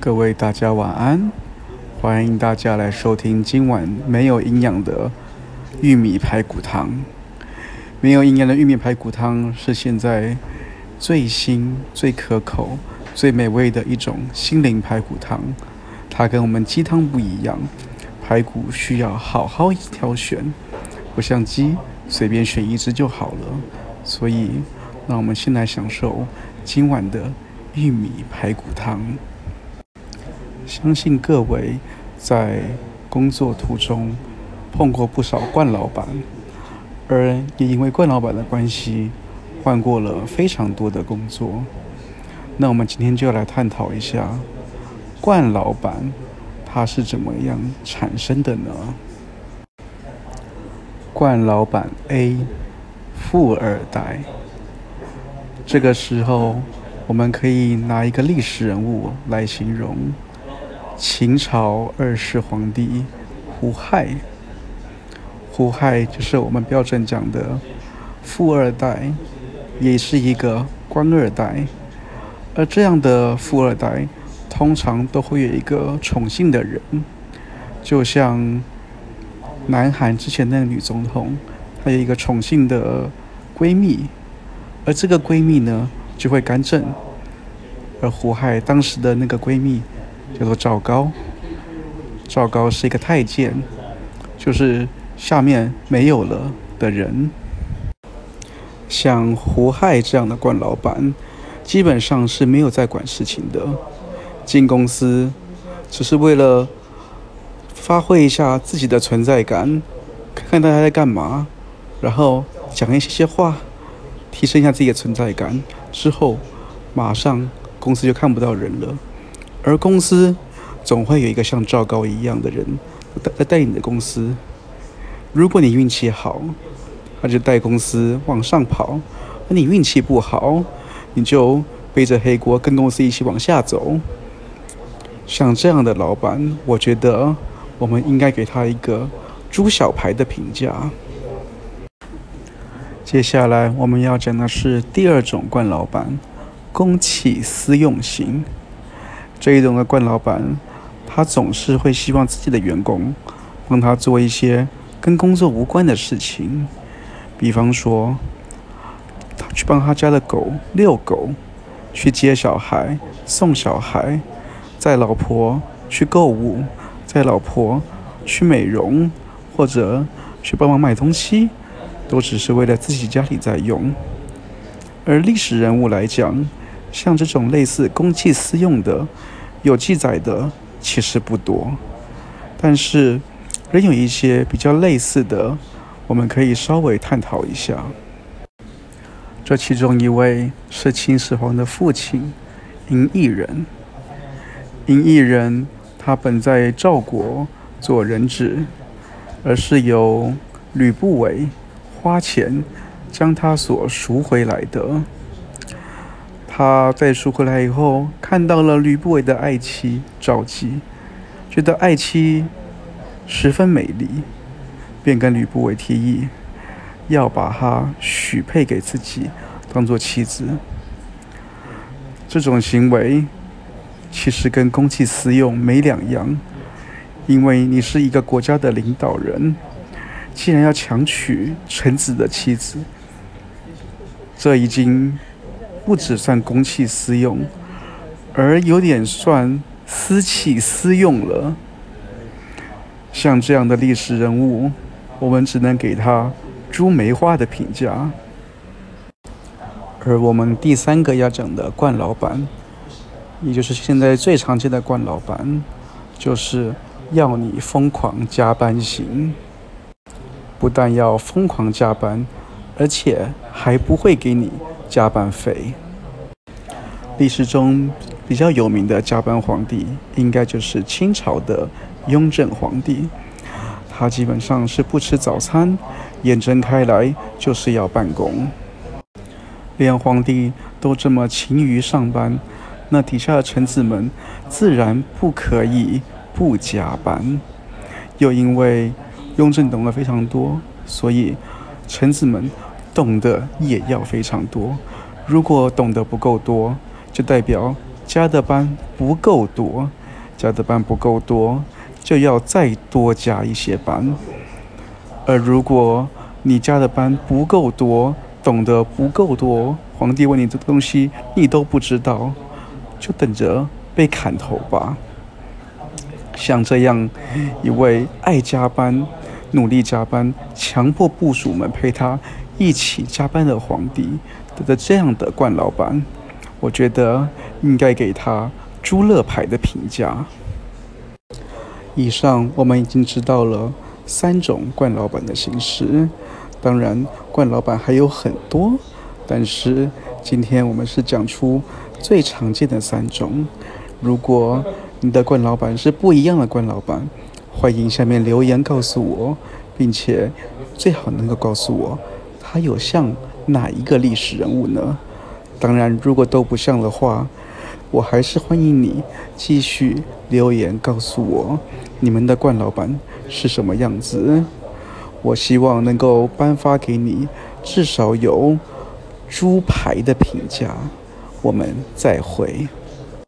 各位大家晚安，欢迎大家来收听今晚没有营养的玉米排骨汤。没有营养的玉米排骨汤是现在最新、最可口、最美味的一种心灵排骨汤。它跟我们鸡汤不一样，排骨需要好好挑选，不像鸡随便选一只就好了。所以，让我们先来享受今晚的玉米排骨汤。相信各位在工作途中碰过不少冠老板，而也因为冠老板的关系，换过了非常多的工作。那我们今天就来探讨一下。冠老板他是怎么样产生的呢？冠老板 A，富二代。这个时候，我们可以拿一个历史人物来形容：秦朝二世皇帝胡亥。胡亥就是我们标准讲的富二代，也是一个官二代。而这样的富二代。通常都会有一个宠幸的人，就像南韩之前那个女总统，她有一个宠幸的闺蜜，而这个闺蜜呢就会干政。而胡亥当时的那个闺蜜叫做赵高，赵高是一个太监，就是下面没有了的人。像胡亥这样的官老板，基本上是没有在管事情的。进公司只是为了发挥一下自己的存在感，看看大家在干嘛，然后讲一些些话，提升一下自己的存在感。之后马上公司就看不到人了，而公司总会有一个像赵高一样的人在带你的公司。如果你运气好，他就带公司往上跑；而你运气不好，你就背着黑锅跟公司一起往下走。像这样的老板，我觉得我们应该给他一个“猪小排”的评价。接下来我们要讲的是第二种惯老板——公器私用型。这一种的惯老板，他总是会希望自己的员工帮他做一些跟工作无关的事情，比方说，他去帮他家的狗遛狗，去接小孩、送小孩。带老婆去购物，带老婆去美容，或者去帮忙买东西，都只是为了自己家里在用。而历史人物来讲，像这种类似公器私用的，有记载的其实不多，但是仍有一些比较类似的，我们可以稍微探讨一下。这其中一位是秦始皇的父亲嬴异人。嬴异人，他本在赵国做人质，而是由吕不韦花钱将他所赎回来的。他在赎回来以后，看到了吕不韦的爱妻赵姬，觉得爱妻十分美丽，便跟吕不韦提议要把她许配给自己，当做妻子。这种行为。其实跟公器私用没两样，因为你是一个国家的领导人，既然要强娶臣子的妻子，这已经不只算公器私用，而有点算私器私用了。像这样的历史人物，我们只能给他朱梅花的评价。而我们第三个要讲的冠老板。也就是现在最常见的冠老板，就是要你疯狂加班型，不但要疯狂加班，而且还不会给你加班费。历史中比较有名的加班皇帝，应该就是清朝的雍正皇帝。他基本上是不吃早餐，眼睁开来就是要办公。连皇帝都这么勤于上班。那底下的臣子们自然不可以不加班，又因为雍正懂得非常多，所以臣子们懂得也要非常多。如果懂得不够多，就代表加的班不够多，加的班不够多，就要再多加一些班。而如果你加的班不够多，懂得不够多，皇帝问你这东西你都不知道，就等着被砍头吧。像这样一位爱加班、努力加班、强迫部属们陪他一起加班的皇帝得的这样的冠老板，我觉得应该给他猪肋排的评价。以上我们已经知道了三种冠老板的形式。当然，冠老板还有很多，但是今天我们是讲出最常见的三种。如果你的冠老板是不一样的冠老板，欢迎下面留言告诉我，并且最好能够告诉我他有像哪一个历史人物呢？当然，如果都不像的话，我还是欢迎你继续留言告诉我你们的冠老板是什么样子。我希望能够颁发给你至少有猪排的评价。我们再会。